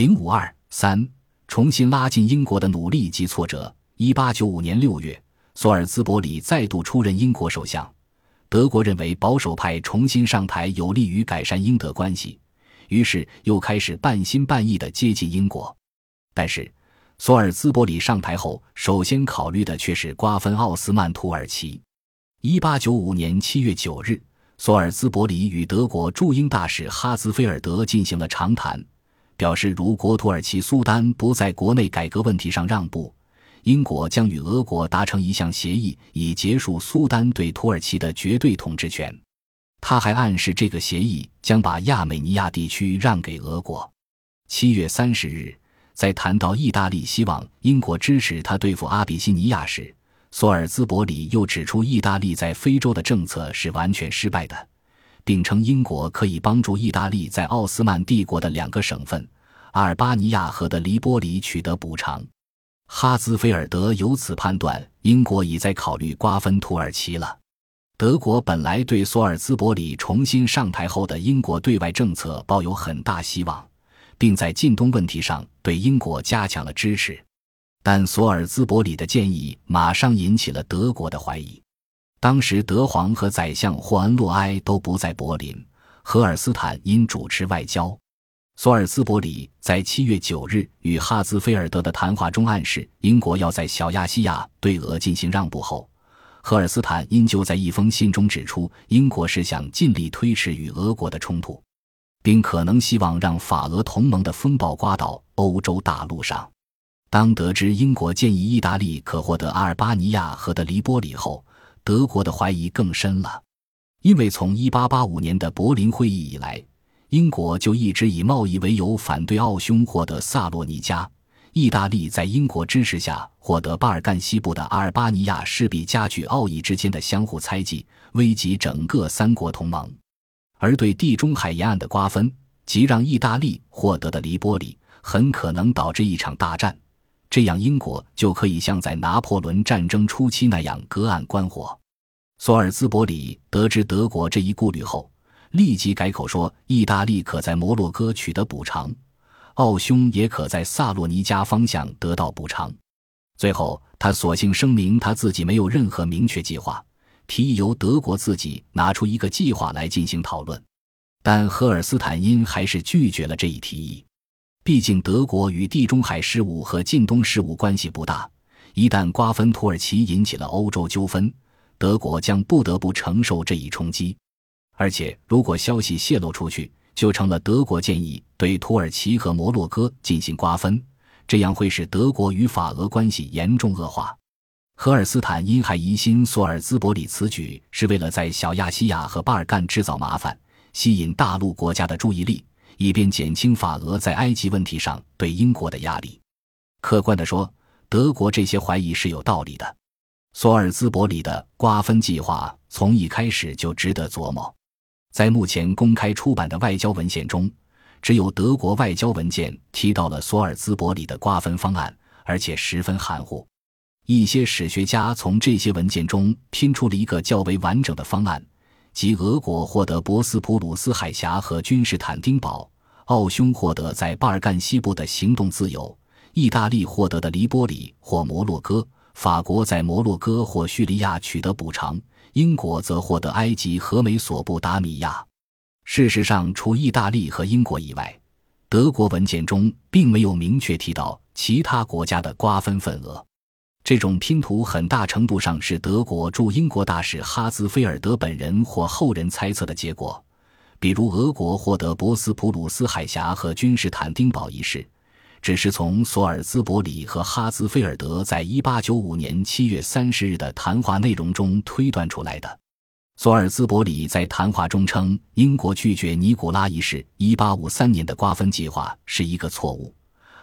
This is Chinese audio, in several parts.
零五二三，重新拉近英国的努力及挫折。一八九五年六月，索尔兹伯里再度出任英国首相。德国认为保守派重新上台有利于改善英德关系，于是又开始半心半意地接近英国。但是，索尔兹伯里上台后，首先考虑的却是瓜分奥斯曼土耳其。一八九五年七月九日，索尔兹伯里与德国驻英大使哈兹菲尔德进行了长谈。表示，如果土耳其苏丹不在国内改革问题上让步，英国将与俄国达成一项协议，以结束苏丹对土耳其的绝对统治权。他还暗示，这个协议将把亚美尼亚地区让给俄国。七月三十日，在谈到意大利希望英国支持他对付阿比西尼亚时，索尔兹伯里又指出，意大利在非洲的政策是完全失败的。并称英国可以帮助意大利在奥斯曼帝国的两个省份阿尔巴尼亚和的黎波里取得补偿。哈兹菲尔德由此判断，英国已在考虑瓜分土耳其了。德国本来对索尔兹伯里重新上台后的英国对外政策抱有很大希望，并在近东问题上对英国加强了支持，但索尔兹伯里的建议马上引起了德国的怀疑。当时，德皇和宰相霍恩洛埃都不在柏林，荷尔斯坦因主持外交。索尔兹伯里在七月九日与哈兹菲尔德的谈话中暗示，英国要在小亚细亚对俄进行让步后，荷尔斯坦因就在一封信中指出，英国是想尽力推迟与俄国的冲突，并可能希望让法俄同盟的风暴刮到欧洲大陆上。当得知英国建议意大利可获得阿尔巴尼亚和的黎波里后，德国的怀疑更深了，因为从1885年的柏林会议以来，英国就一直以贸易为由反对奥匈获得萨洛尼加。意大利在英国支持下获得巴尔干西部的阿尔巴尼亚，势必加剧奥意之间的相互猜忌，危及整个三国同盟。而对地中海沿岸的瓜分，即让意大利获得的黎波里，很可能导致一场大战。这样，英国就可以像在拿破仑战争初期那样隔岸观火。索尔兹伯里得知德国这一顾虑后，立即改口说，意大利可在摩洛哥取得补偿，奥匈也可在萨洛尼加方向得到补偿。最后，他索性声明他自己没有任何明确计划，提议由德国自己拿出一个计划来进行讨论。但赫尔斯坦因还是拒绝了这一提议。毕竟，德国与地中海事务和近东事务关系不大。一旦瓜分土耳其引起了欧洲纠纷，德国将不得不承受这一冲击。而且，如果消息泄露出去，就成了德国建议对土耳其和摩洛哥进行瓜分，这样会使德国与法俄关系严重恶化。荷尔斯坦因还疑心索尔兹伯里此举是为了在小亚细亚和巴尔干制造麻烦，吸引大陆国家的注意力。以便减轻法俄在埃及问题上对英国的压力。客观地说，德国这些怀疑是有道理的。索尔兹伯里的瓜分计划从一开始就值得琢磨。在目前公开出版的外交文献中，只有德国外交文件提到了索尔兹伯里的瓜分方案，而且十分含糊。一些史学家从这些文件中拼出了一个较为完整的方案。即俄国获得博斯普鲁斯海峡和君士坦丁堡，奥匈获得在巴尔干西部的行动自由，意大利获得的黎波里或摩洛哥，法国在摩洛哥或叙利亚取得补偿，英国则获得埃及和美索不达米亚。事实上，除意大利和英国以外，德国文件中并没有明确提到其他国家的瓜分份额。这种拼图很大程度上是德国驻英国大使哈兹菲尔德本人或后人猜测的结果，比如俄国获得博斯普鲁斯海峡和君士坦丁堡一事，只是从索尔兹伯里和哈兹菲尔德在1895年7月30日的谈话内容中推断出来的。索尔兹伯里在谈话中称，英国拒绝尼古拉一世1853年的瓜分计划是一个错误，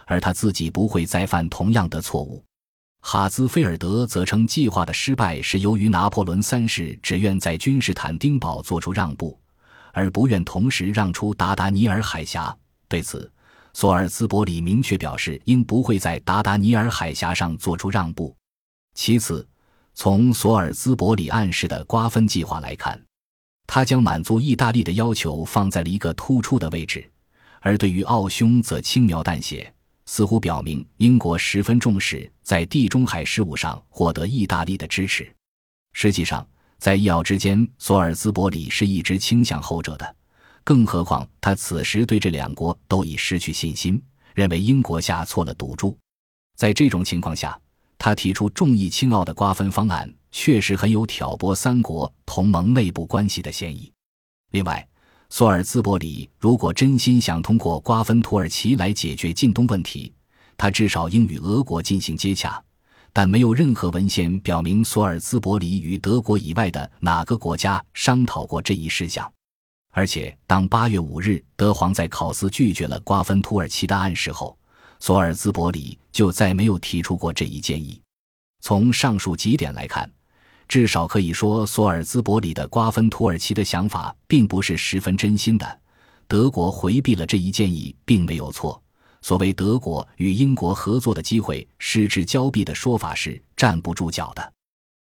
而他自己不会再犯同样的错误。哈兹菲尔德则称，计划的失败是由于拿破仑三世只愿在君士坦丁堡做出让步，而不愿同时让出达达尼尔海峡。对此，索尔兹伯里明确表示，应不会在达达尼尔海峡上做出让步。其次，从索尔兹伯里暗示的瓜分计划来看，他将满足意大利的要求放在了一个突出的位置，而对于奥匈则轻描淡写，似乎表明英国十分重视在地中海事务上获得意大利的支持。实际上，在意奥之间，索尔兹伯里是一直倾向后者的。更何况，他此时对这两国都已失去信心，认为英国下错了赌注。在这种情况下，他提出重义轻奥的瓜分方案，确实很有挑拨三国同盟内部关系的嫌疑。另外，索尔兹伯里如果真心想通过瓜分土耳其来解决近东问题，他至少应与俄国进行接洽。但没有任何文献表明索尔兹伯里与德国以外的哪个国家商讨过这一事项。而且，当八月五日德皇在考斯拒绝了瓜分土耳其的暗示后，索尔兹伯里就再没有提出过这一建议。从上述几点来看。至少可以说，索尔兹伯里的瓜分土耳其的想法并不是十分真心的。德国回避了这一建议，并没有错。所谓德国与英国合作的机会失之交臂的说法是站不住脚的。